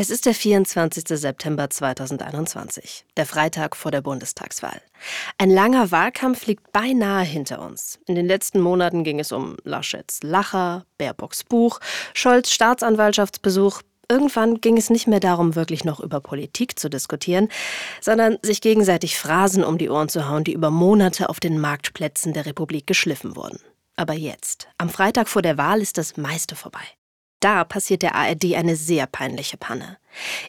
Es ist der 24. September 2021, der Freitag vor der Bundestagswahl. Ein langer Wahlkampf liegt beinahe hinter uns. In den letzten Monaten ging es um Laschets Lacher, Baerbocks Buch, Scholz Staatsanwaltschaftsbesuch. Irgendwann ging es nicht mehr darum, wirklich noch über Politik zu diskutieren, sondern sich gegenseitig Phrasen um die Ohren zu hauen, die über Monate auf den Marktplätzen der Republik geschliffen wurden. Aber jetzt, am Freitag vor der Wahl, ist das meiste vorbei. Da passiert der ARD eine sehr peinliche Panne.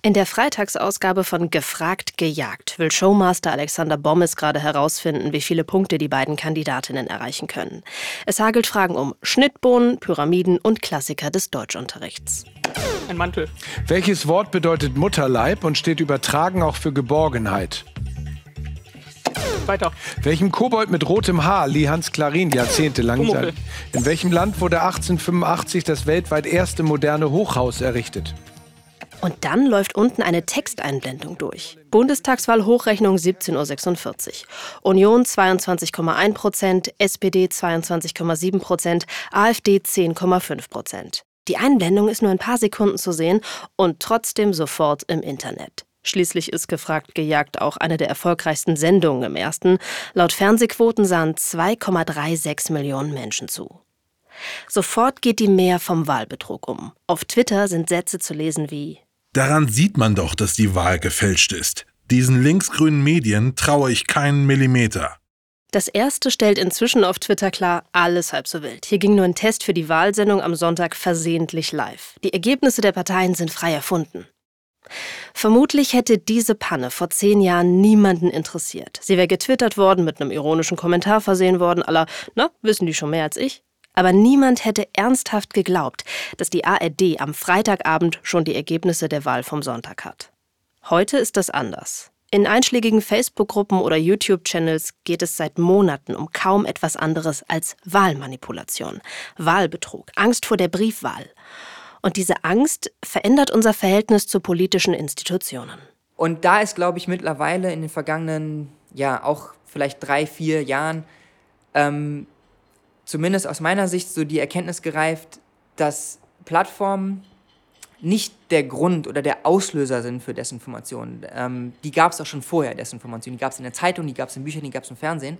In der Freitagsausgabe von Gefragt gejagt will Showmaster Alexander Bommes gerade herausfinden, wie viele Punkte die beiden Kandidatinnen erreichen können. Es hagelt Fragen um Schnittbohnen, Pyramiden und Klassiker des Deutschunterrichts. Ein Mantel. Welches Wort bedeutet Mutterleib und steht übertragen auch für Geborgenheit? Weiter. Welchem Kobold mit rotem Haar lieh Hans Klarin jahrzehntelang sein? In welchem Land wurde 1885 das weltweit erste moderne Hochhaus errichtet? Und dann läuft unten eine Texteinblendung durch. Bundestagswahl Hochrechnung 17.46 Uhr. Union 22,1 Prozent, SPD 22,7 Prozent, AfD 10,5 Prozent. Die Einblendung ist nur ein paar Sekunden zu sehen und trotzdem sofort im Internet. Schließlich ist gefragt gejagt auch eine der erfolgreichsten Sendungen im ersten. Laut Fernsehquoten sahen 2,36 Millionen Menschen zu. Sofort geht die Mehr vom Wahlbetrug um. Auf Twitter sind Sätze zu lesen wie Daran sieht man doch, dass die Wahl gefälscht ist. Diesen linksgrünen Medien traue ich keinen Millimeter. Das erste stellt inzwischen auf Twitter klar, alles halb so wild. Hier ging nur ein Test für die Wahlsendung am Sonntag versehentlich live. Die Ergebnisse der Parteien sind frei erfunden. Vermutlich hätte diese Panne vor zehn Jahren niemanden interessiert. Sie wäre getwittert worden, mit einem ironischen Kommentar versehen worden, aller, na, wissen die schon mehr als ich? Aber niemand hätte ernsthaft geglaubt, dass die ARD am Freitagabend schon die Ergebnisse der Wahl vom Sonntag hat. Heute ist das anders. In einschlägigen Facebook-Gruppen oder YouTube-Channels geht es seit Monaten um kaum etwas anderes als Wahlmanipulation, Wahlbetrug, Angst vor der Briefwahl. Und diese Angst verändert unser Verhältnis zu politischen Institutionen. Und da ist, glaube ich, mittlerweile in den vergangenen, ja, auch vielleicht drei, vier Jahren, ähm, zumindest aus meiner Sicht so die Erkenntnis gereift, dass Plattformen nicht der Grund oder der Auslöser sind für Desinformation. Ähm, die gab es auch schon vorher, Desinformation. Die gab es in der Zeitung, die gab es in Büchern, die gab es im Fernsehen.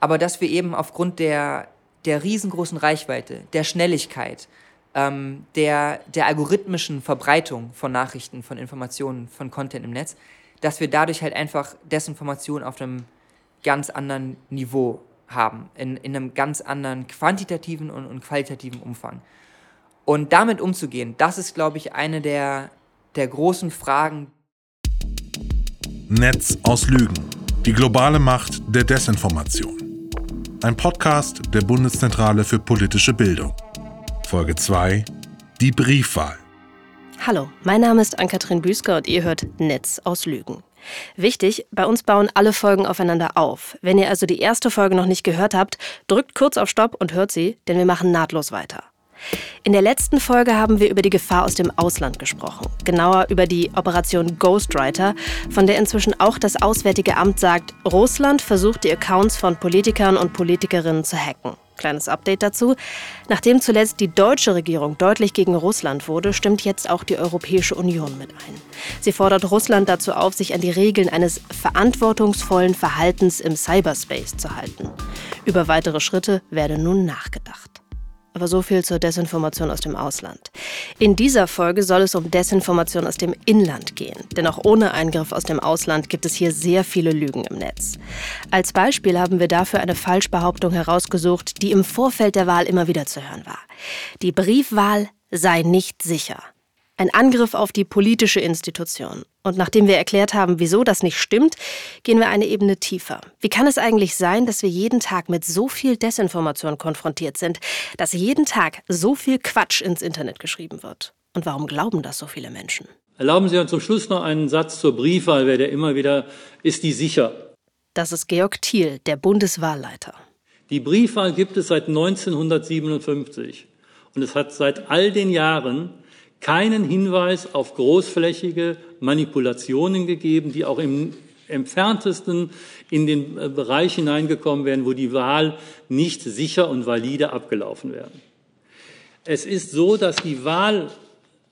Aber dass wir eben aufgrund der, der riesengroßen Reichweite, der Schnelligkeit, ähm, der, der algorithmischen Verbreitung von Nachrichten, von Informationen, von Content im Netz, dass wir dadurch halt einfach Desinformation auf einem ganz anderen Niveau haben, in, in einem ganz anderen quantitativen und, und qualitativen Umfang. Und damit umzugehen, das ist, glaube ich, eine der, der großen Fragen. Netz aus Lügen. Die globale Macht der Desinformation. Ein Podcast der Bundeszentrale für politische Bildung. Folge 2. Die Briefwahl. Hallo, mein Name ist Ann-Kathrin Büsker und ihr hört Netz aus Lügen. Wichtig, bei uns bauen alle Folgen aufeinander auf. Wenn ihr also die erste Folge noch nicht gehört habt, drückt kurz auf Stopp und hört sie, denn wir machen nahtlos weiter. In der letzten Folge haben wir über die Gefahr aus dem Ausland gesprochen. Genauer über die Operation Ghostwriter, von der inzwischen auch das Auswärtige Amt sagt, Russland versucht die Accounts von Politikern und Politikerinnen zu hacken. Kleines Update dazu. Nachdem zuletzt die deutsche Regierung deutlich gegen Russland wurde, stimmt jetzt auch die Europäische Union mit ein. Sie fordert Russland dazu auf, sich an die Regeln eines verantwortungsvollen Verhaltens im Cyberspace zu halten. Über weitere Schritte werde nun nachgedacht. Aber so viel zur Desinformation aus dem Ausland. In dieser Folge soll es um Desinformation aus dem Inland gehen. Denn auch ohne Eingriff aus dem Ausland gibt es hier sehr viele Lügen im Netz. Als Beispiel haben wir dafür eine Falschbehauptung herausgesucht, die im Vorfeld der Wahl immer wieder zu hören war. Die Briefwahl sei nicht sicher. Ein Angriff auf die politische Institution. Und nachdem wir erklärt haben, wieso das nicht stimmt, gehen wir eine Ebene tiefer. Wie kann es eigentlich sein, dass wir jeden Tag mit so viel Desinformation konfrontiert sind, dass jeden Tag so viel Quatsch ins Internet geschrieben wird? Und warum glauben das so viele Menschen? Erlauben Sie uns zum Schluss noch einen Satz zur Briefwahl, wer der immer wieder, ist die sicher? Das ist Georg Thiel, der Bundeswahlleiter. Die Briefwahl gibt es seit 1957 und es hat seit all den Jahren keinen Hinweis auf großflächige Manipulationen gegeben, die auch im entferntesten in den äh, Bereich hineingekommen wären, wo die Wahl nicht sicher und valide abgelaufen wäre. Es ist so, dass die Wahl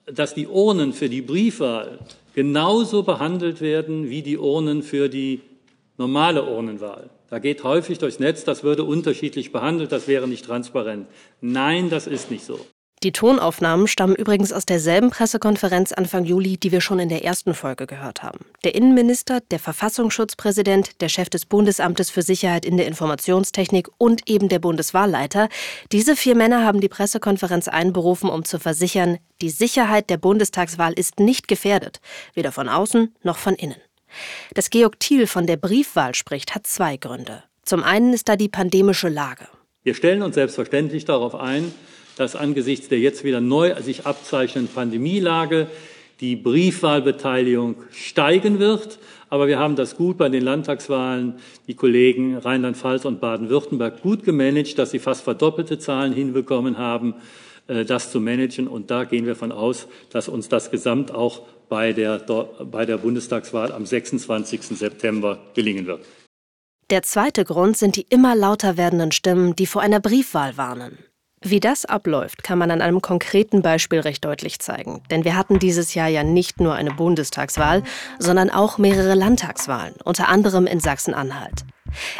dass die Urnen für die Briefwahl genauso behandelt werden wie die Urnen für die normale Urnenwahl. Da geht häufig durchs Netz, das würde unterschiedlich behandelt, das wäre nicht transparent. Nein, das ist nicht so. Die Tonaufnahmen stammen übrigens aus derselben Pressekonferenz Anfang Juli, die wir schon in der ersten Folge gehört haben. Der Innenminister, der Verfassungsschutzpräsident, der Chef des Bundesamtes für Sicherheit in der Informationstechnik und eben der Bundeswahlleiter, diese vier Männer haben die Pressekonferenz einberufen, um zu versichern, die Sicherheit der Bundestagswahl ist nicht gefährdet, weder von außen noch von innen. Dass Georg Thiel von der Briefwahl spricht, hat zwei Gründe. Zum einen ist da die pandemische Lage. Wir stellen uns selbstverständlich darauf ein, dass angesichts der jetzt wieder neu sich abzeichnenden Pandemielage die Briefwahlbeteiligung steigen wird. Aber wir haben das gut bei den Landtagswahlen, die Kollegen Rheinland-Pfalz und Baden-Württemberg gut gemanagt, dass sie fast verdoppelte Zahlen hinbekommen haben, äh, das zu managen. Und da gehen wir von aus, dass uns das Gesamt auch bei der, bei der Bundestagswahl am 26. September gelingen wird. Der zweite Grund sind die immer lauter werdenden Stimmen, die vor einer Briefwahl warnen. Wie das abläuft, kann man an einem konkreten Beispiel recht deutlich zeigen. Denn wir hatten dieses Jahr ja nicht nur eine Bundestagswahl, sondern auch mehrere Landtagswahlen, unter anderem in Sachsen-Anhalt.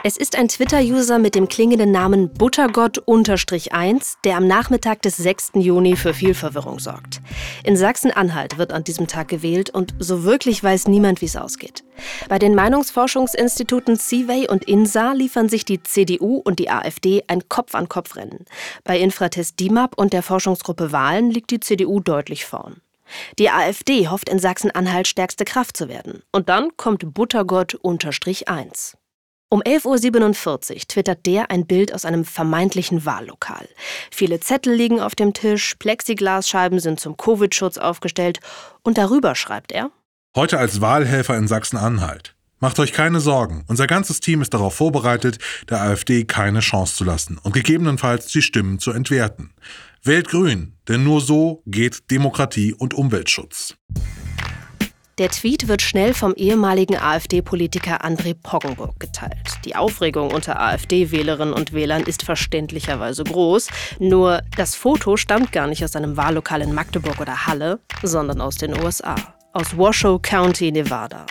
Es ist ein Twitter-User mit dem klingenden Namen Buttergott-1, der am Nachmittag des 6. Juni für viel Verwirrung sorgt. In Sachsen-Anhalt wird an diesem Tag gewählt und so wirklich weiß niemand, wie es ausgeht. Bei den Meinungsforschungsinstituten CIVEY und INSA liefern sich die CDU und die AfD ein Kopf-an-Kopf-Rennen. Bei Infratest DIMAP und der Forschungsgruppe Wahlen liegt die CDU deutlich vorn. Die AfD hofft in Sachsen-Anhalt stärkste Kraft zu werden. Und dann kommt Buttergott-1. Um 11.47 Uhr twittert der ein Bild aus einem vermeintlichen Wahllokal. Viele Zettel liegen auf dem Tisch, Plexiglasscheiben sind zum Covid-Schutz aufgestellt und darüber schreibt er: Heute als Wahlhelfer in Sachsen-Anhalt. Macht euch keine Sorgen, unser ganzes Team ist darauf vorbereitet, der AfD keine Chance zu lassen und gegebenenfalls die Stimmen zu entwerten. Wählt grün, denn nur so geht Demokratie und Umweltschutz. Der Tweet wird schnell vom ehemaligen AfD-Politiker André Poggenburg geteilt. Die Aufregung unter AfD-Wählerinnen und Wählern ist verständlicherweise groß. Nur das Foto stammt gar nicht aus einem Wahllokal in Magdeburg oder Halle, sondern aus den USA. Aus Washoe County, Nevada.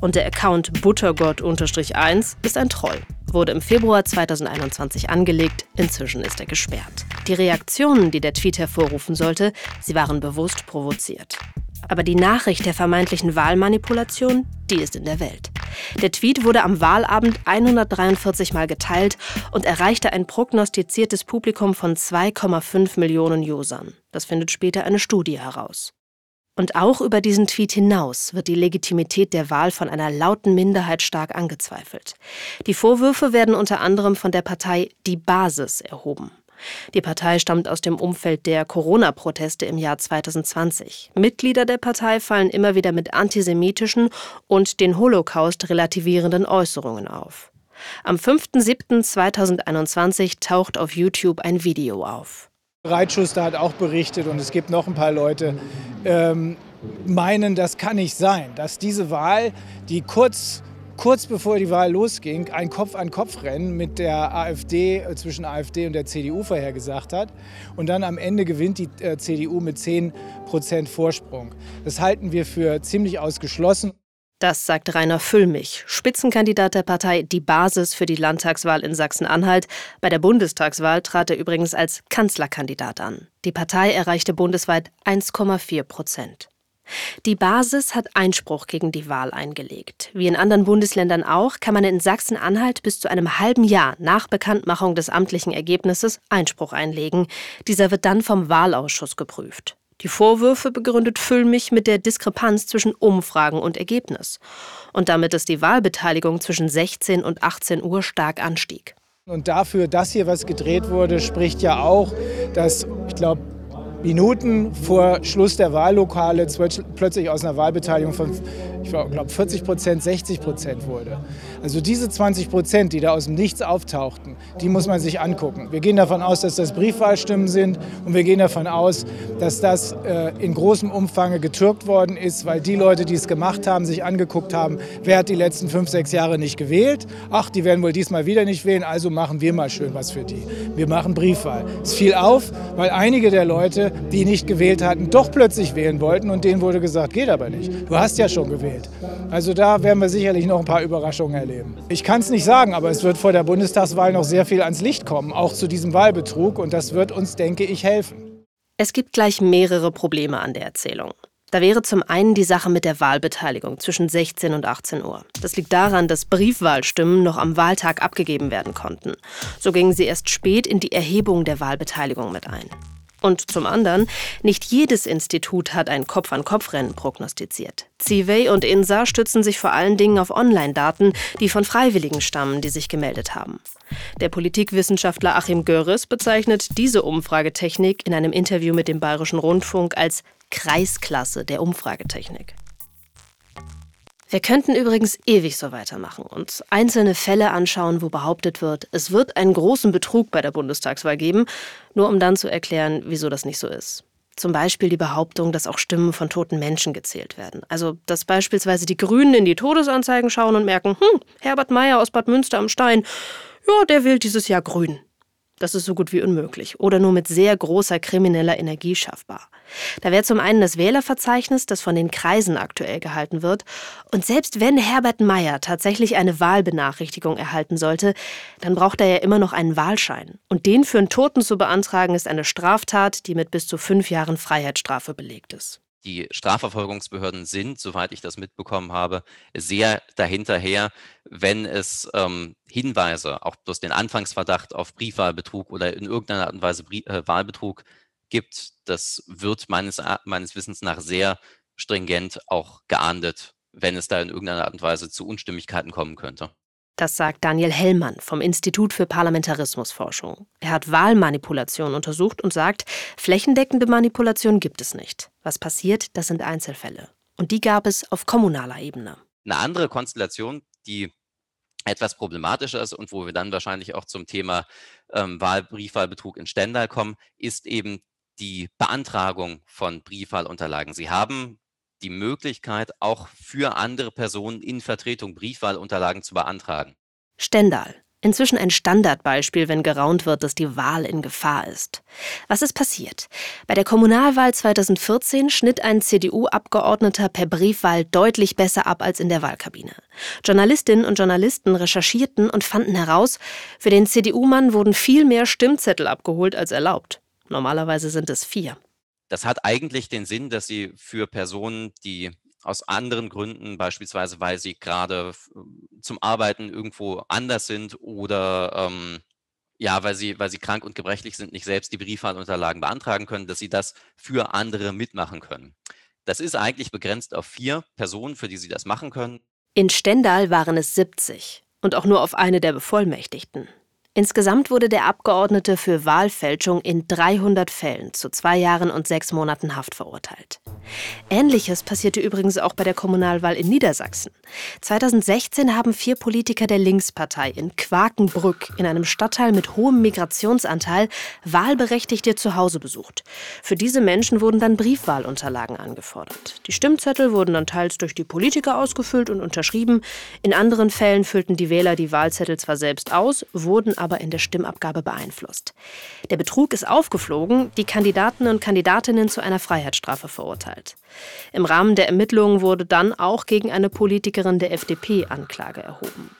Und der Account Buttergott-1 ist ein Troll. Wurde im Februar 2021 angelegt, inzwischen ist er gesperrt. Die Reaktionen, die der Tweet hervorrufen sollte, sie waren bewusst provoziert. Aber die Nachricht der vermeintlichen Wahlmanipulation, die ist in der Welt. Der Tweet wurde am Wahlabend 143 Mal geteilt und erreichte ein prognostiziertes Publikum von 2,5 Millionen Usern. Das findet später eine Studie heraus. Und auch über diesen Tweet hinaus wird die Legitimität der Wahl von einer lauten Minderheit stark angezweifelt. Die Vorwürfe werden unter anderem von der Partei Die Basis erhoben. Die Partei stammt aus dem Umfeld der Corona-Proteste im Jahr 2020. Mitglieder der Partei fallen immer wieder mit antisemitischen und den Holocaust relativierenden Äußerungen auf. Am 5.7.2021 taucht auf YouTube ein Video auf. Reitschuster hat auch berichtet und es gibt noch ein paar Leute, ähm, meinen, das kann nicht sein, dass diese Wahl, die kurz kurz bevor die Wahl losging, ein Kopf-an-Kopf-Rennen mit der AfD, äh, zwischen AfD und der CDU vorhergesagt hat. Und dann am Ende gewinnt die äh, CDU mit 10 Prozent Vorsprung. Das halten wir für ziemlich ausgeschlossen. Das sagt Rainer Füllmich, Spitzenkandidat der Partei Die Basis für die Landtagswahl in Sachsen-Anhalt. Bei der Bundestagswahl trat er übrigens als Kanzlerkandidat an. Die Partei erreichte bundesweit 1,4 Prozent. Die Basis hat Einspruch gegen die Wahl eingelegt. Wie in anderen Bundesländern auch, kann man in Sachsen-Anhalt bis zu einem halben Jahr nach Bekanntmachung des amtlichen Ergebnisses Einspruch einlegen. Dieser wird dann vom Wahlausschuss geprüft. Die Vorwürfe begründet Füllmich mit der Diskrepanz zwischen Umfragen und Ergebnis. Und damit ist die Wahlbeteiligung zwischen 16 und 18 Uhr stark anstieg. Und dafür, dass hier was gedreht wurde, spricht ja auch, dass, ich glaube, Minuten vor Schluss der Wahllokale plötzlich aus einer Wahlbeteiligung von, ich glaube, 40 Prozent, 60 Prozent wurde. Also diese 20 Prozent, die da aus dem Nichts auftauchten, die muss man sich angucken. Wir gehen davon aus, dass das Briefwahlstimmen sind und wir gehen davon aus, dass das äh, in großem Umfang getürkt worden ist, weil die Leute, die es gemacht haben, sich angeguckt haben, wer hat die letzten fünf, sechs Jahre nicht gewählt. Ach, die werden wohl diesmal wieder nicht wählen, also machen wir mal schön was für die. Wir machen Briefwahl. Es fiel auf, weil einige der Leute die nicht gewählt hatten, doch plötzlich wählen wollten und denen wurde gesagt, geht aber nicht. Du hast ja schon gewählt. Also da werden wir sicherlich noch ein paar Überraschungen erleben. Ich kann es nicht sagen, aber es wird vor der Bundestagswahl noch sehr viel ans Licht kommen, auch zu diesem Wahlbetrug und das wird uns, denke ich, helfen. Es gibt gleich mehrere Probleme an der Erzählung. Da wäre zum einen die Sache mit der Wahlbeteiligung zwischen 16 und 18 Uhr. Das liegt daran, dass Briefwahlstimmen noch am Wahltag abgegeben werden konnten. So gingen sie erst spät in die Erhebung der Wahlbeteiligung mit ein. Und zum anderen, nicht jedes Institut hat ein Kopf-an-Kopf-Rennen prognostiziert. Zivey und INSA stützen sich vor allen Dingen auf Online-Daten, die von Freiwilligen stammen, die sich gemeldet haben. Der Politikwissenschaftler Achim Görres bezeichnet diese Umfragetechnik in einem Interview mit dem Bayerischen Rundfunk als Kreisklasse der Umfragetechnik. Wir könnten übrigens ewig so weitermachen und einzelne Fälle anschauen, wo behauptet wird, es wird einen großen Betrug bei der Bundestagswahl geben, nur um dann zu erklären, wieso das nicht so ist. Zum Beispiel die Behauptung, dass auch Stimmen von toten Menschen gezählt werden. Also, dass beispielsweise die Grünen in die Todesanzeigen schauen und merken, hm, Herbert Meyer aus Bad Münster am Stein, ja, der wählt dieses Jahr grün. Das ist so gut wie unmöglich oder nur mit sehr großer krimineller Energie schaffbar. Da wäre zum einen das Wählerverzeichnis, das von den Kreisen aktuell gehalten wird. Und selbst wenn Herbert Meyer tatsächlich eine Wahlbenachrichtigung erhalten sollte, dann braucht er ja immer noch einen Wahlschein. Und den für einen Toten zu beantragen, ist eine Straftat, die mit bis zu fünf Jahren Freiheitsstrafe belegt ist die Strafverfolgungsbehörden sind, soweit ich das mitbekommen habe, sehr dahinterher, wenn es ähm, Hinweise, auch bloß den Anfangsverdacht auf Briefwahlbetrug oder in irgendeiner Art und Weise Brie äh, Wahlbetrug gibt. Das wird meines, meines Wissens nach sehr stringent auch geahndet, wenn es da in irgendeiner Art und Weise zu Unstimmigkeiten kommen könnte. Das sagt Daniel Hellmann vom Institut für Parlamentarismusforschung. Er hat Wahlmanipulation untersucht und sagt, flächendeckende Manipulation gibt es nicht. Was passiert, das sind Einzelfälle. Und die gab es auf kommunaler Ebene. Eine andere Konstellation, die etwas problematischer ist und wo wir dann wahrscheinlich auch zum Thema ähm, Wahl, Briefwahlbetrug in Stendal kommen, ist eben die Beantragung von Briefwahlunterlagen. Sie haben die Möglichkeit, auch für andere Personen in Vertretung Briefwahlunterlagen zu beantragen. Stendal. Inzwischen ein Standardbeispiel, wenn geraunt wird, dass die Wahl in Gefahr ist. Was ist passiert? Bei der Kommunalwahl 2014 schnitt ein CDU-Abgeordneter per Briefwahl deutlich besser ab als in der Wahlkabine. Journalistinnen und Journalisten recherchierten und fanden heraus, für den CDU-Mann wurden viel mehr Stimmzettel abgeholt als erlaubt. Normalerweise sind es vier. Das hat eigentlich den Sinn, dass sie für Personen, die aus anderen Gründen, beispielsweise weil sie gerade zum Arbeiten irgendwo anders sind oder ähm, ja, weil sie, weil sie krank und gebrechlich sind, nicht selbst die Briefwahlunterlagen beantragen können, dass sie das für andere mitmachen können. Das ist eigentlich begrenzt auf vier Personen, für die sie das machen können. In Stendal waren es 70 und auch nur auf eine der Bevollmächtigten. Insgesamt wurde der Abgeordnete für Wahlfälschung in 300 Fällen zu zwei Jahren und sechs Monaten Haft verurteilt. Ähnliches passierte übrigens auch bei der Kommunalwahl in Niedersachsen. 2016 haben vier Politiker der Linkspartei in Quakenbrück in einem Stadtteil mit hohem Migrationsanteil Wahlberechtigte zu Hause besucht. Für diese Menschen wurden dann Briefwahlunterlagen angefordert. Die Stimmzettel wurden dann teils durch die Politiker ausgefüllt und unterschrieben. In anderen Fällen füllten die Wähler die Wahlzettel zwar selbst aus, wurden aber aber in der Stimmabgabe beeinflusst. Der Betrug ist aufgeflogen, die Kandidaten und Kandidatinnen zu einer Freiheitsstrafe verurteilt. Im Rahmen der Ermittlungen wurde dann auch gegen eine Politikerin der FDP Anklage erhoben.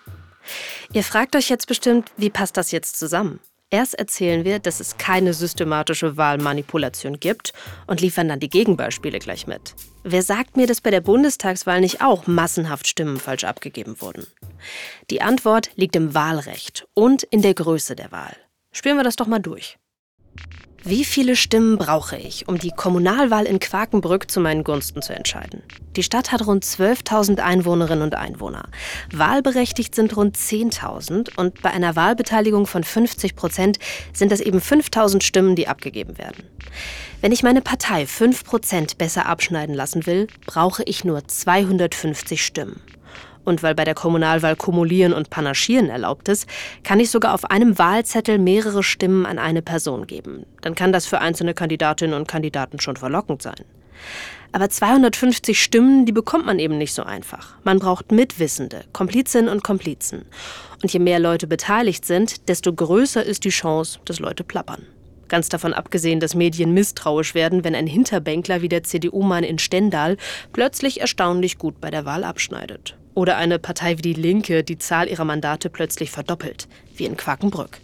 Ihr fragt euch jetzt bestimmt, wie passt das jetzt zusammen? Erst erzählen wir, dass es keine systematische Wahlmanipulation gibt und liefern dann die Gegenbeispiele gleich mit. Wer sagt mir, dass bei der Bundestagswahl nicht auch massenhaft Stimmen falsch abgegeben wurden? Die Antwort liegt im Wahlrecht und in der Größe der Wahl. Spielen wir das doch mal durch. Wie viele Stimmen brauche ich, um die Kommunalwahl in Quakenbrück zu meinen Gunsten zu entscheiden? Die Stadt hat rund 12.000 Einwohnerinnen und Einwohner. Wahlberechtigt sind rund 10.000 und bei einer Wahlbeteiligung von 50 Prozent sind es eben 5.000 Stimmen, die abgegeben werden. Wenn ich meine Partei 5 Prozent besser abschneiden lassen will, brauche ich nur 250 Stimmen. Und weil bei der Kommunalwahl Kumulieren und Panaschieren erlaubt ist, kann ich sogar auf einem Wahlzettel mehrere Stimmen an eine Person geben. Dann kann das für einzelne Kandidatinnen und Kandidaten schon verlockend sein. Aber 250 Stimmen, die bekommt man eben nicht so einfach. Man braucht Mitwissende, Komplizinnen und Komplizen. Und je mehr Leute beteiligt sind, desto größer ist die Chance, dass Leute plappern. Ganz davon abgesehen, dass Medien misstrauisch werden, wenn ein Hinterbänkler wie der CDU-Mann in Stendal plötzlich erstaunlich gut bei der Wahl abschneidet. Oder eine Partei wie die Linke die Zahl ihrer Mandate plötzlich verdoppelt, wie in Quakenbrück.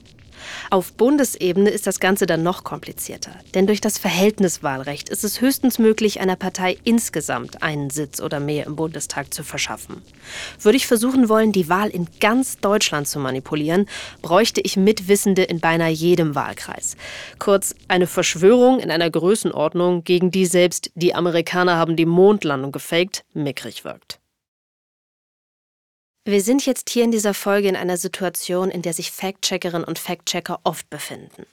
Auf Bundesebene ist das Ganze dann noch komplizierter. Denn durch das Verhältniswahlrecht ist es höchstens möglich, einer Partei insgesamt einen Sitz oder mehr im Bundestag zu verschaffen. Würde ich versuchen wollen, die Wahl in ganz Deutschland zu manipulieren, bräuchte ich Mitwissende in beinahe jedem Wahlkreis. Kurz eine Verschwörung in einer Größenordnung, gegen die selbst die Amerikaner haben die Mondlandung gefaked, mickrig wirkt. Wir sind jetzt hier in dieser Folge in einer Situation, in der sich Fact-Checkerinnen und Fact-Checker oft befinden.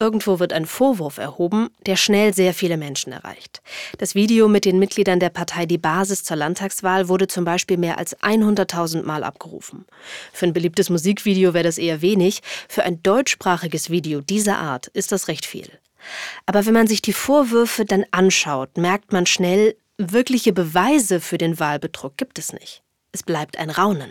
Irgendwo wird ein Vorwurf erhoben, der schnell sehr viele Menschen erreicht. Das Video mit den Mitgliedern der Partei Die Basis zur Landtagswahl wurde zum Beispiel mehr als 100.000 Mal abgerufen. Für ein beliebtes Musikvideo wäre das eher wenig, für ein deutschsprachiges Video dieser Art ist das recht viel. Aber wenn man sich die Vorwürfe dann anschaut, merkt man schnell, wirkliche Beweise für den Wahlbetrug gibt es nicht. Es bleibt ein Raunen.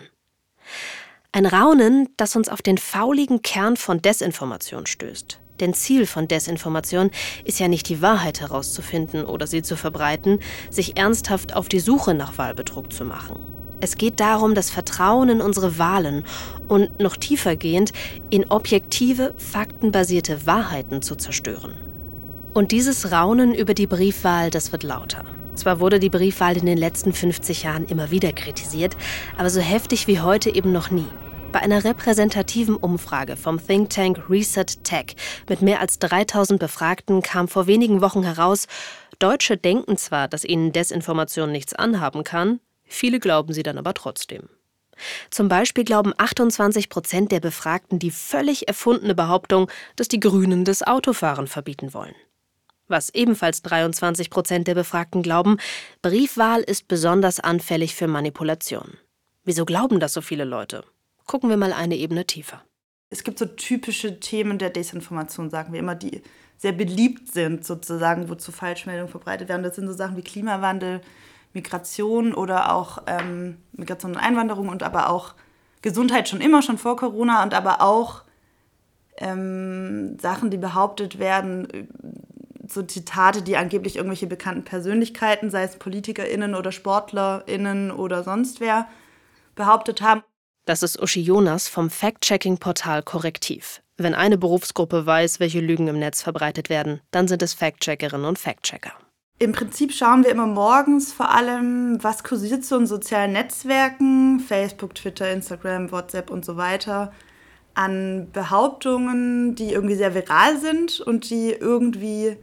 Ein Raunen, das uns auf den fauligen Kern von Desinformation stößt. Denn Ziel von Desinformation ist ja nicht die Wahrheit herauszufinden oder sie zu verbreiten, sich ernsthaft auf die Suche nach Wahlbetrug zu machen. Es geht darum, das Vertrauen in unsere Wahlen und noch tiefer gehend in objektive, faktenbasierte Wahrheiten zu zerstören. Und dieses Raunen über die Briefwahl, das wird lauter. Zwar wurde die Briefwahl in den letzten 50 Jahren immer wieder kritisiert, aber so heftig wie heute eben noch nie. Bei einer repräsentativen Umfrage vom Think Tank Reset Tech mit mehr als 3000 Befragten kam vor wenigen Wochen heraus, Deutsche denken zwar, dass ihnen Desinformation nichts anhaben kann, viele glauben sie dann aber trotzdem. Zum Beispiel glauben 28 Prozent der Befragten die völlig erfundene Behauptung, dass die Grünen das Autofahren verbieten wollen was ebenfalls 23 Prozent der Befragten glauben, Briefwahl ist besonders anfällig für Manipulation. Wieso glauben das so viele Leute? Gucken wir mal eine Ebene tiefer. Es gibt so typische Themen der Desinformation, sagen wir immer, die sehr beliebt sind, sozusagen, wozu Falschmeldungen verbreitet werden. Das sind so Sachen wie Klimawandel, Migration oder auch ähm, Migration und Einwanderung und aber auch Gesundheit schon immer, schon vor Corona und aber auch ähm, Sachen, die behauptet werden, so Zitate, die angeblich irgendwelche bekannten Persönlichkeiten, sei es PolitikerInnen oder SportlerInnen oder sonst wer, behauptet haben. Das ist Uschi Jonas vom Fact-Checking-Portal Korrektiv. Wenn eine Berufsgruppe weiß, welche Lügen im Netz verbreitet werden, dann sind es Fact-Checkerinnen und Fact-Checker. Im Prinzip schauen wir immer morgens vor allem, was kursiert so in sozialen Netzwerken, Facebook, Twitter, Instagram, WhatsApp und so weiter, an Behauptungen, die irgendwie sehr viral sind und die irgendwie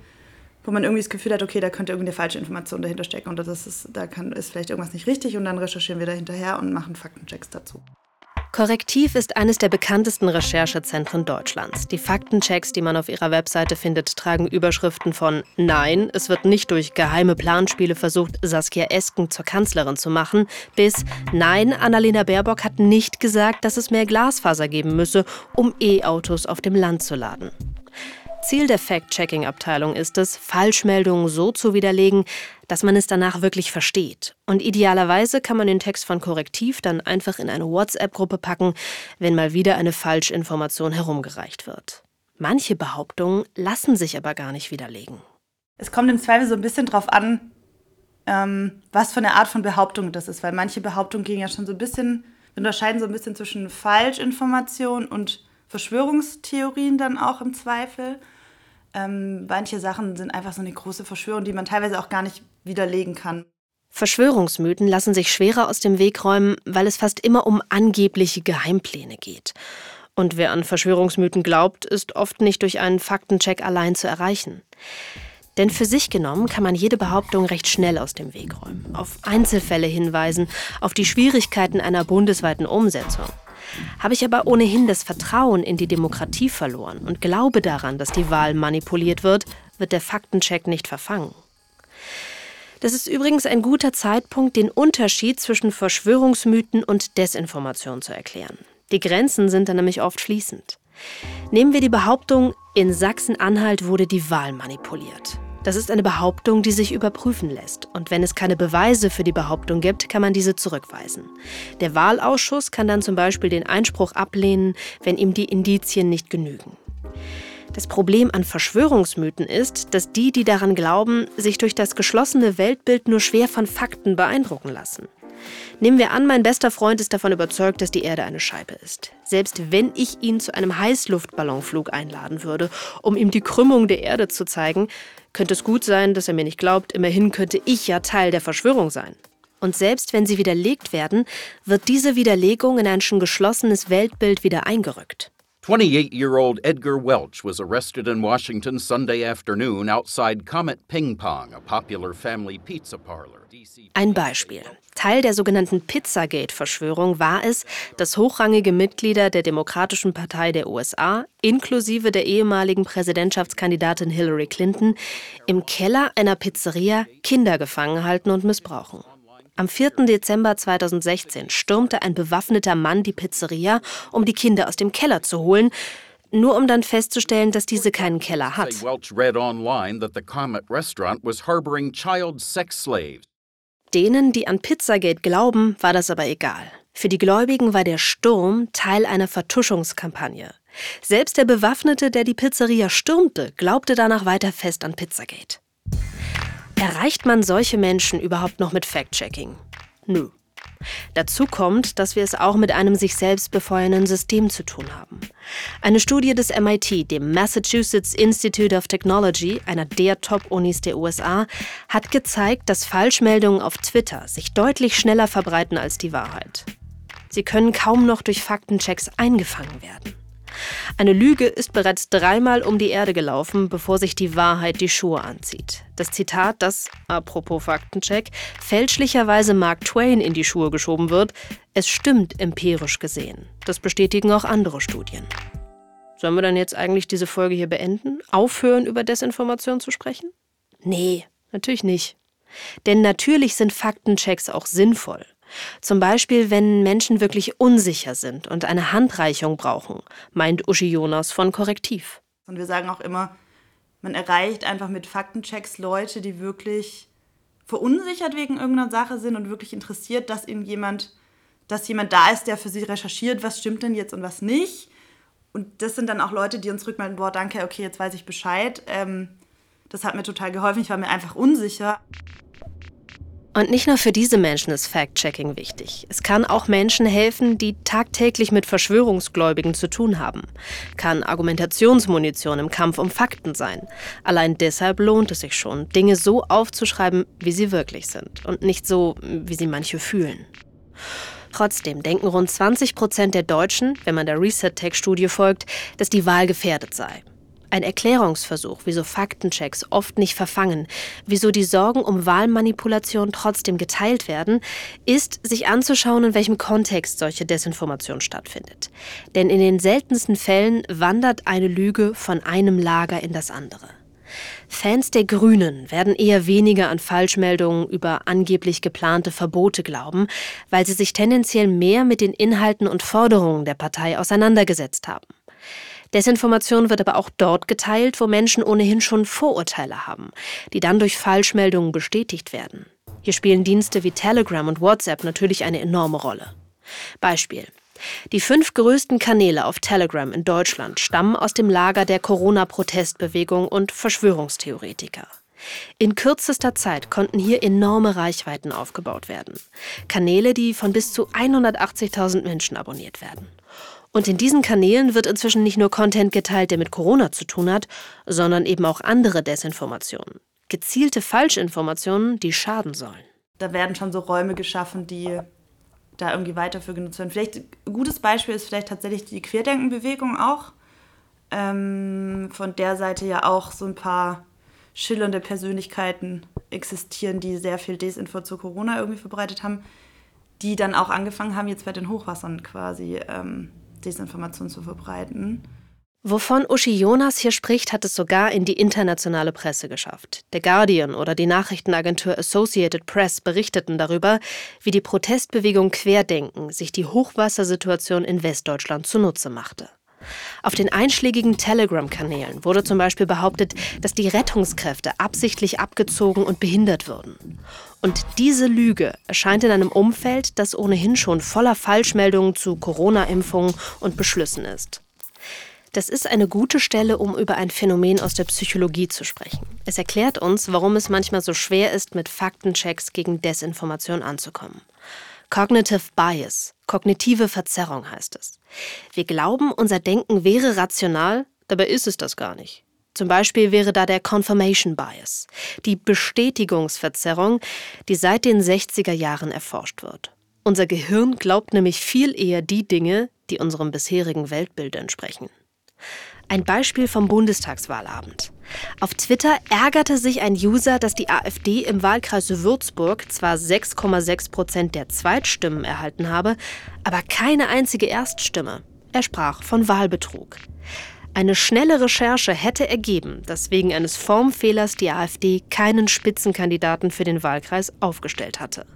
wo man irgendwie das Gefühl hat, okay, da könnte irgendwie eine falsche Information dahinter stecken und das ist, da kann, ist vielleicht irgendwas nicht richtig und dann recherchieren wir da hinterher und machen Faktenchecks dazu. Korrektiv ist eines der bekanntesten Recherchezentren Deutschlands. Die Faktenchecks, die man auf ihrer Webseite findet, tragen Überschriften von Nein, es wird nicht durch geheime Planspiele versucht, Saskia Esken zur Kanzlerin zu machen, bis Nein, Annalena Baerbock hat nicht gesagt, dass es mehr Glasfaser geben müsse, um E-Autos auf dem Land zu laden. Ziel der Fact-Checking-Abteilung ist es, Falschmeldungen so zu widerlegen, dass man es danach wirklich versteht. Und idealerweise kann man den Text von Korrektiv dann einfach in eine WhatsApp-Gruppe packen, wenn mal wieder eine Falschinformation herumgereicht wird. Manche Behauptungen lassen sich aber gar nicht widerlegen. Es kommt im Zweifel so ein bisschen drauf an, ähm, was für eine Art von Behauptung das ist, weil manche Behauptungen gehen ja schon so ein bisschen, unterscheiden so ein bisschen zwischen Falschinformation und Verschwörungstheorien dann auch im Zweifel. Ähm, manche Sachen sind einfach so eine große Verschwörung, die man teilweise auch gar nicht widerlegen kann. Verschwörungsmythen lassen sich schwerer aus dem Weg räumen, weil es fast immer um angebliche Geheimpläne geht. Und wer an Verschwörungsmythen glaubt, ist oft nicht durch einen Faktencheck allein zu erreichen. Denn für sich genommen kann man jede Behauptung recht schnell aus dem Weg räumen, auf Einzelfälle hinweisen, auf die Schwierigkeiten einer bundesweiten Umsetzung. Habe ich aber ohnehin das Vertrauen in die Demokratie verloren und glaube daran, dass die Wahl manipuliert wird, wird der Faktencheck nicht verfangen. Das ist übrigens ein guter Zeitpunkt, den Unterschied zwischen Verschwörungsmythen und Desinformation zu erklären. Die Grenzen sind dann nämlich oft fließend. Nehmen wir die Behauptung, in Sachsen-Anhalt wurde die Wahl manipuliert. Das ist eine Behauptung, die sich überprüfen lässt. Und wenn es keine Beweise für die Behauptung gibt, kann man diese zurückweisen. Der Wahlausschuss kann dann zum Beispiel den Einspruch ablehnen, wenn ihm die Indizien nicht genügen. Das Problem an Verschwörungsmythen ist, dass die, die daran glauben, sich durch das geschlossene Weltbild nur schwer von Fakten beeindrucken lassen. Nehmen wir an, mein bester Freund ist davon überzeugt, dass die Erde eine Scheibe ist. Selbst wenn ich ihn zu einem Heißluftballonflug einladen würde, um ihm die Krümmung der Erde zu zeigen, könnte es gut sein, dass er mir nicht glaubt. Immerhin könnte ich ja Teil der Verschwörung sein. Und selbst wenn sie widerlegt werden, wird diese Widerlegung in ein schon geschlossenes Weltbild wieder eingerückt. 28-year-old Edgar Welch was arrested in Washington Sunday afternoon outside Comet Ping Pong, a popular family pizza parlor. Ein Beispiel. Teil der sogenannten Pizzagate-Verschwörung war es, dass hochrangige Mitglieder der Demokratischen Partei der USA, inklusive der ehemaligen Präsidentschaftskandidatin Hillary Clinton, im Keller einer Pizzeria Kinder gefangen halten und missbrauchen. Am 4. Dezember 2016 stürmte ein bewaffneter Mann die Pizzeria, um die Kinder aus dem Keller zu holen, nur um dann festzustellen, dass diese keinen Keller hat. Denen, die an Pizzagate glauben, war das aber egal. Für die Gläubigen war der Sturm Teil einer Vertuschungskampagne. Selbst der Bewaffnete, der die Pizzeria stürmte, glaubte danach weiter fest an Pizzagate. Erreicht man solche Menschen überhaupt noch mit Fact-Checking? Nö. Dazu kommt, dass wir es auch mit einem sich selbst befeuernden System zu tun haben. Eine Studie des MIT, dem Massachusetts Institute of Technology, einer der Top-Unis der USA, hat gezeigt, dass Falschmeldungen auf Twitter sich deutlich schneller verbreiten als die Wahrheit. Sie können kaum noch durch Faktenchecks eingefangen werden. Eine Lüge ist bereits dreimal um die Erde gelaufen, bevor sich die Wahrheit die Schuhe anzieht. Das Zitat, das, apropos Faktencheck, fälschlicherweise Mark Twain in die Schuhe geschoben wird, es stimmt empirisch gesehen. Das bestätigen auch andere Studien. Sollen wir dann jetzt eigentlich diese Folge hier beenden? Aufhören, über Desinformation zu sprechen? Nee, natürlich nicht. Denn natürlich sind Faktenchecks auch sinnvoll. Zum Beispiel, wenn Menschen wirklich unsicher sind und eine Handreichung brauchen, meint Uschi Jonas von Korrektiv. Und wir sagen auch immer, man erreicht einfach mit Faktenchecks Leute, die wirklich verunsichert wegen irgendeiner Sache sind und wirklich interessiert, dass ihnen jemand, dass jemand da ist, der für sie recherchiert, was stimmt denn jetzt und was nicht. Und das sind dann auch Leute, die uns rückmelden, boah, danke, okay, jetzt weiß ich Bescheid. Ähm, das hat mir total geholfen, ich war mir einfach unsicher. Und nicht nur für diese Menschen ist Fact-Checking wichtig. Es kann auch Menschen helfen, die tagtäglich mit Verschwörungsgläubigen zu tun haben. Kann Argumentationsmunition im Kampf um Fakten sein. Allein deshalb lohnt es sich schon, Dinge so aufzuschreiben, wie sie wirklich sind und nicht so, wie sie manche fühlen. Trotzdem denken rund 20 Prozent der Deutschen, wenn man der Reset-Tech-Studie folgt, dass die Wahl gefährdet sei. Ein Erklärungsversuch, wieso Faktenchecks oft nicht verfangen, wieso die Sorgen um Wahlmanipulation trotzdem geteilt werden, ist, sich anzuschauen, in welchem Kontext solche Desinformation stattfindet. Denn in den seltensten Fällen wandert eine Lüge von einem Lager in das andere. Fans der Grünen werden eher weniger an Falschmeldungen über angeblich geplante Verbote glauben, weil sie sich tendenziell mehr mit den Inhalten und Forderungen der Partei auseinandergesetzt haben. Desinformation wird aber auch dort geteilt, wo Menschen ohnehin schon Vorurteile haben, die dann durch Falschmeldungen bestätigt werden. Hier spielen Dienste wie Telegram und WhatsApp natürlich eine enorme Rolle. Beispiel. Die fünf größten Kanäle auf Telegram in Deutschland stammen aus dem Lager der Corona-Protestbewegung und Verschwörungstheoretiker. In kürzester Zeit konnten hier enorme Reichweiten aufgebaut werden. Kanäle, die von bis zu 180.000 Menschen abonniert werden. Und in diesen Kanälen wird inzwischen nicht nur Content geteilt, der mit Corona zu tun hat, sondern eben auch andere Desinformationen. Gezielte Falschinformationen, die schaden sollen. Da werden schon so Räume geschaffen, die da irgendwie weiter für genutzt werden. Vielleicht ein gutes Beispiel ist vielleicht tatsächlich die Querdenkenbewegung auch. Ähm, von der Seite ja auch so ein paar schillernde Persönlichkeiten existieren, die sehr viel Desinfo zu Corona irgendwie verbreitet haben, die dann auch angefangen haben, jetzt bei den Hochwassern quasi ähm, Desinformation zu verbreiten. Wovon Uschi Jonas hier spricht, hat es sogar in die internationale Presse geschafft. Der Guardian oder die Nachrichtenagentur Associated Press berichteten darüber, wie die Protestbewegung Querdenken sich die Hochwassersituation in Westdeutschland zunutze machte. Auf den einschlägigen Telegram-Kanälen wurde zum Beispiel behauptet, dass die Rettungskräfte absichtlich abgezogen und behindert würden. Und diese Lüge erscheint in einem Umfeld, das ohnehin schon voller Falschmeldungen zu Corona-Impfungen und Beschlüssen ist. Das ist eine gute Stelle, um über ein Phänomen aus der Psychologie zu sprechen. Es erklärt uns, warum es manchmal so schwer ist, mit Faktenchecks gegen Desinformation anzukommen. Cognitive Bias, kognitive Verzerrung heißt es. Wir glauben, unser Denken wäre rational, dabei ist es das gar nicht. Zum Beispiel wäre da der Confirmation Bias, die Bestätigungsverzerrung, die seit den 60er Jahren erforscht wird. Unser Gehirn glaubt nämlich viel eher die Dinge, die unserem bisherigen Weltbild entsprechen. Ein Beispiel vom Bundestagswahlabend. Auf Twitter ärgerte sich ein User, dass die AfD im Wahlkreis Würzburg zwar 6,6 Prozent der Zweitstimmen erhalten habe, aber keine einzige Erststimme. Er sprach von Wahlbetrug. Eine schnelle Recherche hätte ergeben, dass wegen eines Formfehlers die AfD keinen Spitzenkandidaten für den Wahlkreis aufgestellt hatte.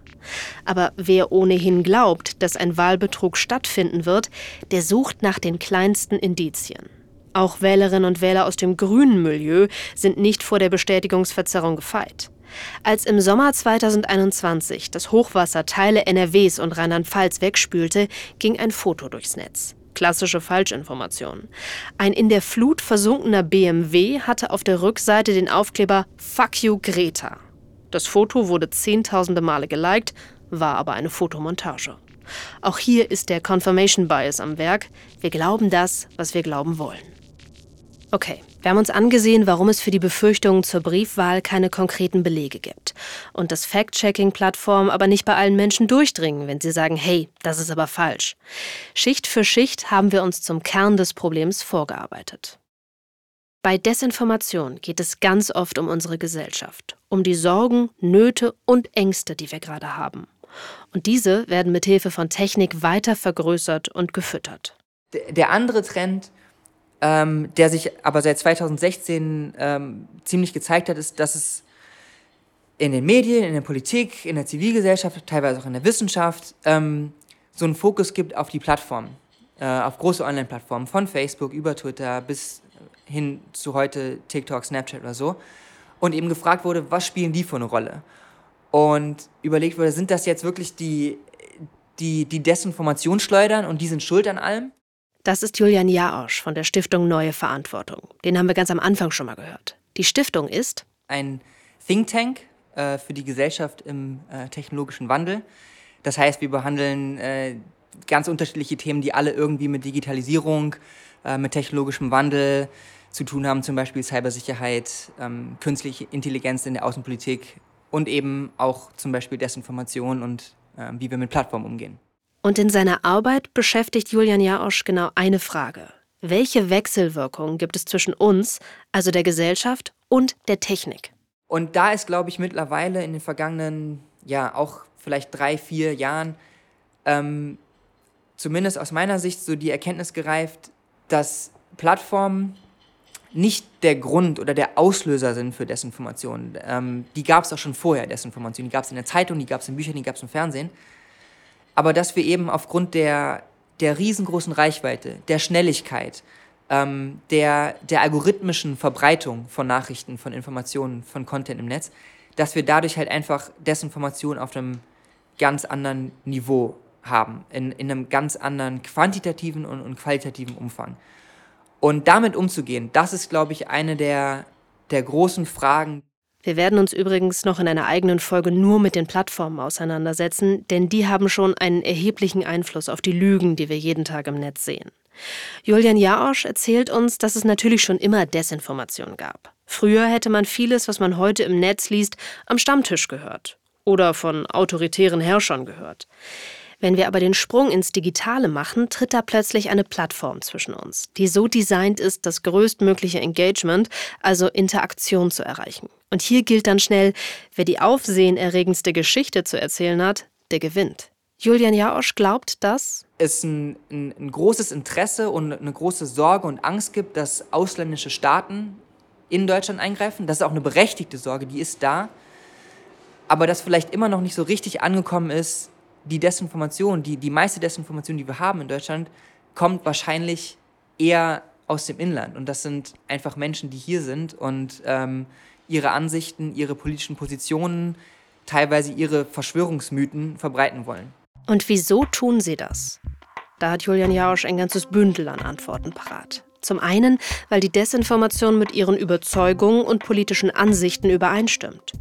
Aber wer ohnehin glaubt, dass ein Wahlbetrug stattfinden wird, der sucht nach den kleinsten Indizien. Auch Wählerinnen und Wähler aus dem grünen Milieu sind nicht vor der Bestätigungsverzerrung gefeit. Als im Sommer 2021 das Hochwasser Teile NRWs und Rheinland-Pfalz wegspülte, ging ein Foto durchs Netz klassische Falschinformation. Ein in der Flut versunkener BMW hatte auf der Rückseite den Aufkleber Fuck you Greta. Das Foto wurde zehntausende Male geliked, war aber eine Fotomontage. Auch hier ist der Confirmation Bias am Werk. Wir glauben das, was wir glauben wollen. Okay, wir haben uns angesehen, warum es für die Befürchtungen zur Briefwahl keine konkreten Belege gibt. Und dass Fact-Checking-Plattformen aber nicht bei allen Menschen durchdringen, wenn sie sagen, hey, das ist aber falsch. Schicht für Schicht haben wir uns zum Kern des Problems vorgearbeitet. Bei Desinformation geht es ganz oft um unsere Gesellschaft, um die Sorgen, Nöte und Ängste, die wir gerade haben. Und diese werden mit Hilfe von Technik weiter vergrößert und gefüttert. Der andere Trend ähm, der sich aber seit 2016 ähm, ziemlich gezeigt hat, ist, dass es in den Medien, in der Politik, in der Zivilgesellschaft, teilweise auch in der Wissenschaft ähm, so einen Fokus gibt auf die Plattformen, äh, auf große Online-Plattformen, von Facebook über Twitter bis hin zu heute TikTok, Snapchat oder so. Und eben gefragt wurde, was spielen die für eine Rolle? Und überlegt wurde, sind das jetzt wirklich die, die, die Desinformation schleudern und die sind schuld an allem? Das ist Julian Jaosch von der Stiftung Neue Verantwortung. Den haben wir ganz am Anfang schon mal gehört. Die Stiftung ist ein Think Tank äh, für die Gesellschaft im äh, technologischen Wandel. Das heißt, wir behandeln äh, ganz unterschiedliche Themen, die alle irgendwie mit Digitalisierung, äh, mit technologischem Wandel zu tun haben, zum Beispiel Cybersicherheit, ähm, künstliche Intelligenz in der Außenpolitik und eben auch zum Beispiel Desinformation und äh, wie wir mit Plattformen umgehen. Und in seiner Arbeit beschäftigt Julian Jaosch genau eine Frage. Welche Wechselwirkungen gibt es zwischen uns, also der Gesellschaft, und der Technik? Und da ist, glaube ich, mittlerweile in den vergangenen, ja, auch vielleicht drei, vier Jahren, ähm, zumindest aus meiner Sicht, so die Erkenntnis gereift, dass Plattformen nicht der Grund oder der Auslöser sind für Desinformation. Ähm, die gab es auch schon vorher, Desinformation. Die gab es in der Zeitung, die gab es in Büchern, die gab es im Fernsehen aber dass wir eben aufgrund der, der riesengroßen Reichweite, der Schnelligkeit, ähm, der, der algorithmischen Verbreitung von Nachrichten, von Informationen, von Content im Netz, dass wir dadurch halt einfach Desinformation auf einem ganz anderen Niveau haben, in, in einem ganz anderen quantitativen und, und qualitativen Umfang. Und damit umzugehen, das ist, glaube ich, eine der, der großen Fragen, wir werden uns übrigens noch in einer eigenen Folge nur mit den Plattformen auseinandersetzen, denn die haben schon einen erheblichen Einfluss auf die Lügen, die wir jeden Tag im Netz sehen. Julian Jaosch erzählt uns, dass es natürlich schon immer Desinformation gab. Früher hätte man vieles, was man heute im Netz liest, am Stammtisch gehört oder von autoritären Herrschern gehört. Wenn wir aber den Sprung ins Digitale machen, tritt da plötzlich eine Plattform zwischen uns, die so designt ist, das größtmögliche Engagement, also Interaktion zu erreichen. Und hier gilt dann schnell, wer die aufsehenerregendste Geschichte zu erzählen hat, der gewinnt. Julian Jaosch glaubt, dass es ein, ein, ein, großes Interesse und eine große Sorge und Angst gibt, dass ausländische Staaten in Deutschland eingreifen. Das ist auch eine berechtigte Sorge, die ist da. Aber dass vielleicht immer noch nicht so richtig angekommen ist, die Desinformation, die, die meiste Desinformation, die wir haben in Deutschland, kommt wahrscheinlich eher aus dem Inland. Und das sind einfach Menschen, die hier sind und ähm, ihre Ansichten, ihre politischen Positionen, teilweise ihre Verschwörungsmythen verbreiten wollen. Und wieso tun sie das? Da hat Julian Jarosch ein ganzes Bündel an Antworten parat. Zum einen, weil die Desinformation mit ihren Überzeugungen und politischen Ansichten übereinstimmt.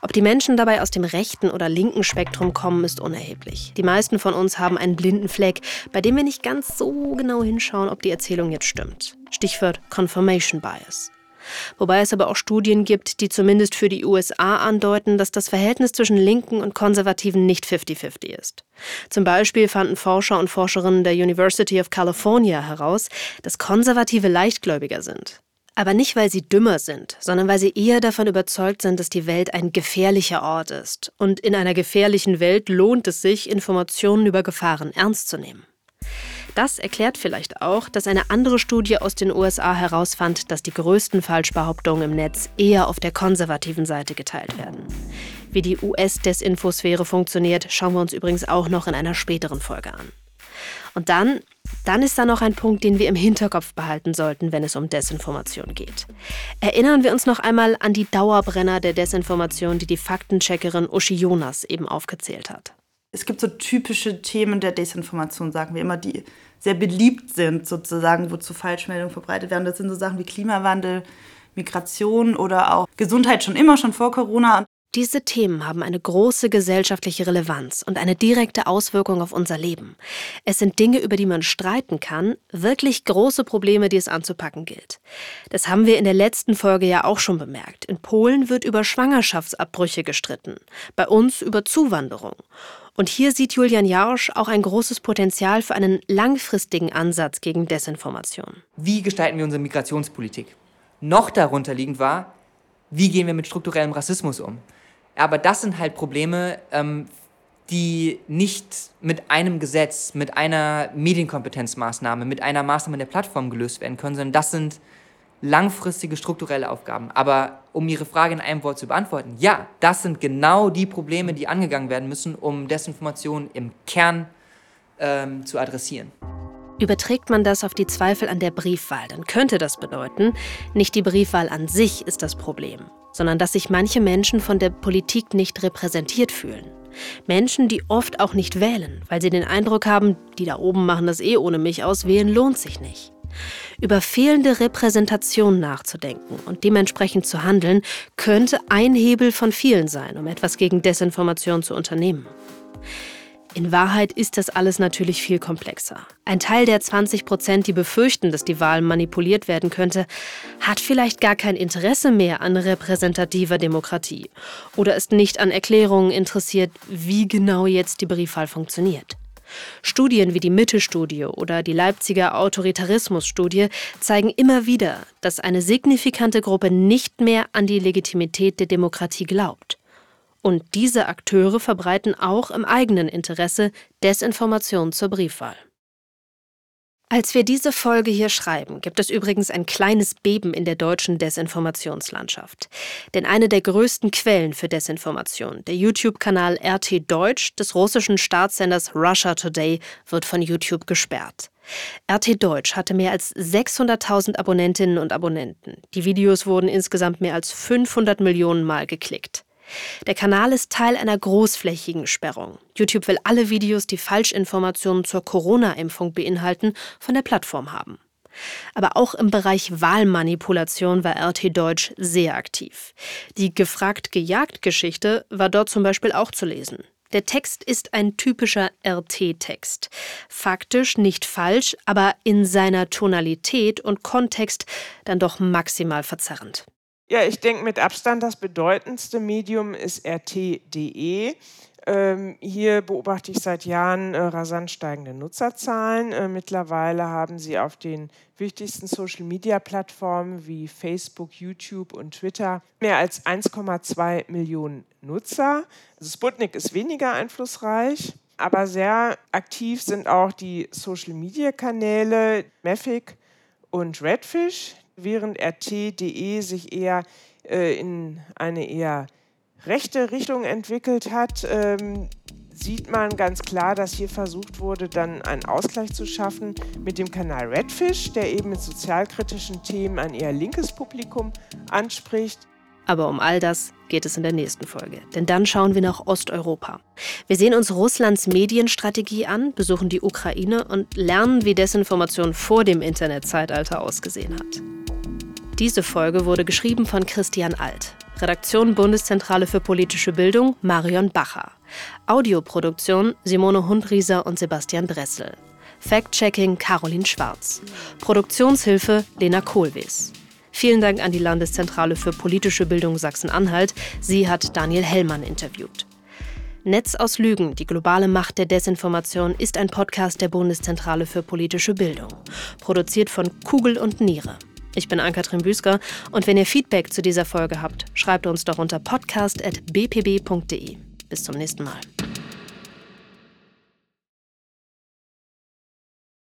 Ob die Menschen dabei aus dem rechten oder linken Spektrum kommen, ist unerheblich. Die meisten von uns haben einen blinden Fleck, bei dem wir nicht ganz so genau hinschauen, ob die Erzählung jetzt stimmt. Stichwort Confirmation Bias. Wobei es aber auch Studien gibt, die zumindest für die USA andeuten, dass das Verhältnis zwischen Linken und Konservativen nicht 50-50 ist. Zum Beispiel fanden Forscher und Forscherinnen der University of California heraus, dass Konservative leichtgläubiger sind. Aber nicht, weil sie dümmer sind, sondern weil sie eher davon überzeugt sind, dass die Welt ein gefährlicher Ort ist. Und in einer gefährlichen Welt lohnt es sich, Informationen über Gefahren ernst zu nehmen. Das erklärt vielleicht auch, dass eine andere Studie aus den USA herausfand, dass die größten Falschbehauptungen im Netz eher auf der konservativen Seite geteilt werden. Wie die US-Desinfosphäre funktioniert, schauen wir uns übrigens auch noch in einer späteren Folge an. Und dann, dann ist da noch ein Punkt, den wir im Hinterkopf behalten sollten, wenn es um Desinformation geht. Erinnern wir uns noch einmal an die Dauerbrenner der Desinformation, die die Faktencheckerin Uschi Jonas eben aufgezählt hat. Es gibt so typische Themen der Desinformation, sagen wir immer, die sehr beliebt sind, sozusagen, wozu Falschmeldungen verbreitet werden. Das sind so Sachen wie Klimawandel, Migration oder auch Gesundheit schon immer, schon vor Corona. Diese Themen haben eine große gesellschaftliche Relevanz und eine direkte Auswirkung auf unser Leben. Es sind Dinge, über die man streiten kann, wirklich große Probleme, die es anzupacken gilt. Das haben wir in der letzten Folge ja auch schon bemerkt. In Polen wird über Schwangerschaftsabbrüche gestritten, bei uns über Zuwanderung. Und hier sieht Julian Jausch auch ein großes Potenzial für einen langfristigen Ansatz gegen Desinformation. Wie gestalten wir unsere Migrationspolitik? Noch darunter liegend war, wie gehen wir mit strukturellem Rassismus um? Aber das sind halt Probleme, ähm, die nicht mit einem Gesetz, mit einer Medienkompetenzmaßnahme, mit einer Maßnahme der Plattform gelöst werden können, sondern das sind langfristige strukturelle Aufgaben. Aber um Ihre Frage in einem Wort zu beantworten, ja, das sind genau die Probleme, die angegangen werden müssen, um Desinformation im Kern ähm, zu adressieren. Überträgt man das auf die Zweifel an der Briefwahl, dann könnte das bedeuten, nicht die Briefwahl an sich ist das Problem, sondern dass sich manche Menschen von der Politik nicht repräsentiert fühlen. Menschen, die oft auch nicht wählen, weil sie den Eindruck haben, die da oben machen das eh ohne mich aus, wählen lohnt sich nicht. Über fehlende Repräsentation nachzudenken und dementsprechend zu handeln, könnte ein Hebel von vielen sein, um etwas gegen Desinformation zu unternehmen. In Wahrheit ist das alles natürlich viel komplexer. Ein Teil der 20 Prozent, die befürchten, dass die Wahl manipuliert werden könnte, hat vielleicht gar kein Interesse mehr an repräsentativer Demokratie oder ist nicht an Erklärungen interessiert, wie genau jetzt die Briefwahl funktioniert. Studien wie die Mitte-Studie oder die Leipziger Autoritarismus-Studie zeigen immer wieder, dass eine signifikante Gruppe nicht mehr an die Legitimität der Demokratie glaubt. Und diese Akteure verbreiten auch im eigenen Interesse Desinformation zur Briefwahl. Als wir diese Folge hier schreiben, gibt es übrigens ein kleines Beben in der deutschen Desinformationslandschaft. Denn eine der größten Quellen für Desinformation, der YouTube-Kanal RT Deutsch des russischen Staatssenders Russia Today, wird von YouTube gesperrt. RT Deutsch hatte mehr als 600.000 Abonnentinnen und Abonnenten. Die Videos wurden insgesamt mehr als 500 Millionen Mal geklickt. Der Kanal ist Teil einer großflächigen Sperrung. YouTube will alle Videos, die Falschinformationen zur Corona-Impfung beinhalten, von der Plattform haben. Aber auch im Bereich Wahlmanipulation war RT Deutsch sehr aktiv. Die Gefragt-Gejagt-Geschichte war dort zum Beispiel auch zu lesen. Der Text ist ein typischer RT-Text. Faktisch nicht falsch, aber in seiner Tonalität und Kontext dann doch maximal verzerrend. Ja, ich denke mit Abstand das bedeutendste Medium ist RT.de. Ähm, hier beobachte ich seit Jahren äh, rasant steigende Nutzerzahlen. Äh, mittlerweile haben sie auf den wichtigsten Social-Media-Plattformen wie Facebook, YouTube und Twitter mehr als 1,2 Millionen Nutzer. Also Sputnik ist weniger einflussreich, aber sehr aktiv sind auch die Social-Media-Kanäle Mavic und Redfish während RT.de sich eher äh, in eine eher rechte Richtung entwickelt hat, ähm, sieht man ganz klar, dass hier versucht wurde, dann einen Ausgleich zu schaffen mit dem Kanal Redfish, der eben mit sozialkritischen Themen ein eher linkes Publikum anspricht. Aber um all das geht es in der nächsten Folge. Denn dann schauen wir nach Osteuropa. Wir sehen uns Russlands Medienstrategie an, besuchen die Ukraine und lernen, wie Desinformation vor dem Internetzeitalter ausgesehen hat. Diese Folge wurde geschrieben von Christian Alt. Redaktion Bundeszentrale für politische Bildung Marion Bacher. Audioproduktion Simone Hundrieser und Sebastian Dressel. Fact-Checking Caroline Schwarz. Produktionshilfe Lena Kohlwies. Vielen Dank an die Landeszentrale für politische Bildung Sachsen-Anhalt. Sie hat Daniel Hellmann interviewt. Netz aus Lügen, die globale Macht der Desinformation, ist ein Podcast der Bundeszentrale für politische Bildung. Produziert von Kugel und Niere. Ich bin Ann-Kathrin Büsker und wenn ihr Feedback zu dieser Folge habt, schreibt uns doch unter podcast.bpb.de. Bis zum nächsten Mal.